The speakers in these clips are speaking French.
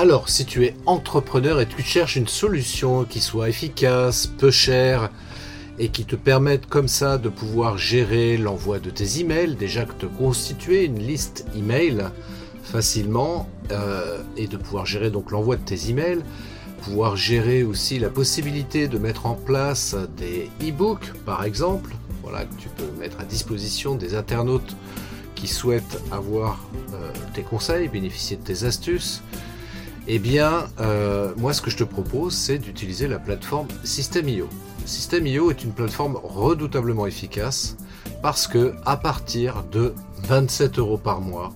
Alors, si tu es entrepreneur et tu cherches une solution qui soit efficace, peu chère et qui te permette comme ça de pouvoir gérer l'envoi de tes emails, déjà que te constituer une liste email facilement euh, et de pouvoir gérer donc l'envoi de tes emails, pouvoir gérer aussi la possibilité de mettre en place des e-books par exemple, voilà que tu peux mettre à disposition des internautes qui souhaitent avoir euh, tes conseils, bénéficier de tes astuces, eh bien, euh, moi, ce que je te propose, c'est d'utiliser la plateforme System.io. System.io est une plateforme redoutablement efficace parce que à partir de 27 euros par mois,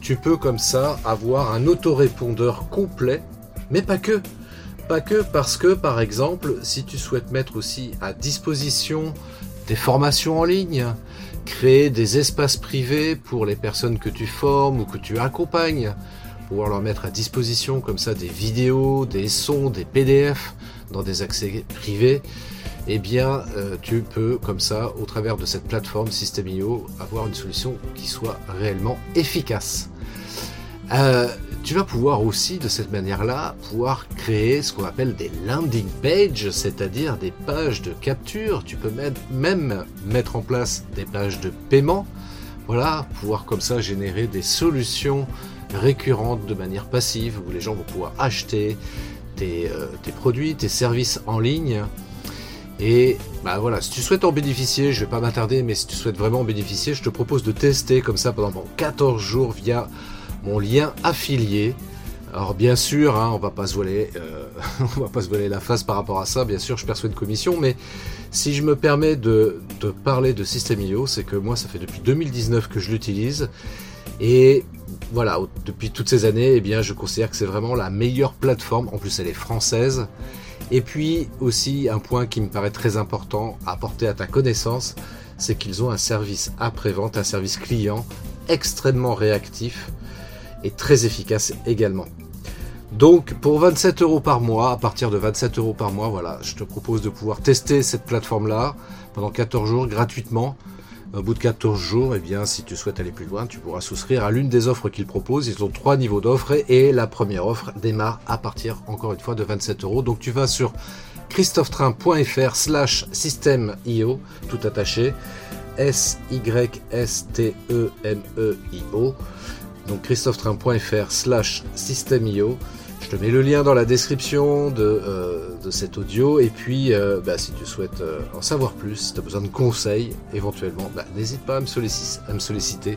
tu peux comme ça avoir un autorépondeur complet, mais pas que. Pas que parce que, par exemple, si tu souhaites mettre aussi à disposition des formations en ligne, créer des espaces privés pour les personnes que tu formes ou que tu accompagnes, pouvoir leur mettre à disposition comme ça des vidéos, des sons, des PDF dans des accès privés, eh bien euh, tu peux comme ça, au travers de cette plateforme System.io, avoir une solution qui soit réellement efficace. Euh, tu vas pouvoir aussi de cette manière-là pouvoir créer ce qu'on appelle des landing pages, c'est-à-dire des pages de capture. Tu peux même mettre en place des pages de paiement. Voilà, pouvoir comme ça générer des solutions récurrentes de manière passive où les gens vont pouvoir acheter tes, euh, tes produits, tes services en ligne. Et bah voilà, si tu souhaites en bénéficier, je vais pas m'attarder, mais si tu souhaites vraiment en bénéficier, je te propose de tester comme ça pendant 14 jours via mon lien affilié. Alors bien sûr, hein, on va pas se euh, on va pas se voiler la face par rapport à ça. Bien sûr, je perçois une commission, mais si je me permets de, parler de System.io, c'est que moi, ça fait depuis 2019 que je l'utilise et voilà, depuis toutes ces années, eh je considère que c'est vraiment la meilleure plateforme. En plus, elle est française. Et puis aussi, un point qui me paraît très important à apporter à ta connaissance, c'est qu'ils ont un service après-vente, un service client extrêmement réactif et très efficace également. Donc pour 27 euros par mois, à partir de 27 euros par mois, voilà, je te propose de pouvoir tester cette plateforme-là pendant 14 jours gratuitement. Au bout de 14 jours, eh bien, si tu souhaites aller plus loin, tu pourras souscrire à l'une des offres qu'ils proposent. Ils ont trois niveaux d'offres et la première offre démarre à partir, encore une fois, de 27 euros. Donc tu vas sur christophetrain.fr slash system.io, tout attaché, S-Y-S-T-E-M-E-I-O donc christophetrain.fr slash systemio. Je te mets le lien dans la description de, euh, de cet audio. Et puis, euh, bah, si tu souhaites euh, en savoir plus, si tu as besoin de conseils éventuellement, bah, n'hésite pas à me, solliciter, à me solliciter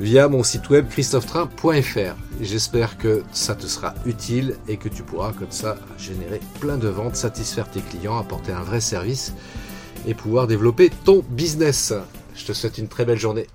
via mon site web christophetrain.fr. J'espère que ça te sera utile et que tu pourras comme ça générer plein de ventes, satisfaire tes clients, apporter un vrai service et pouvoir développer ton business. Je te souhaite une très belle journée.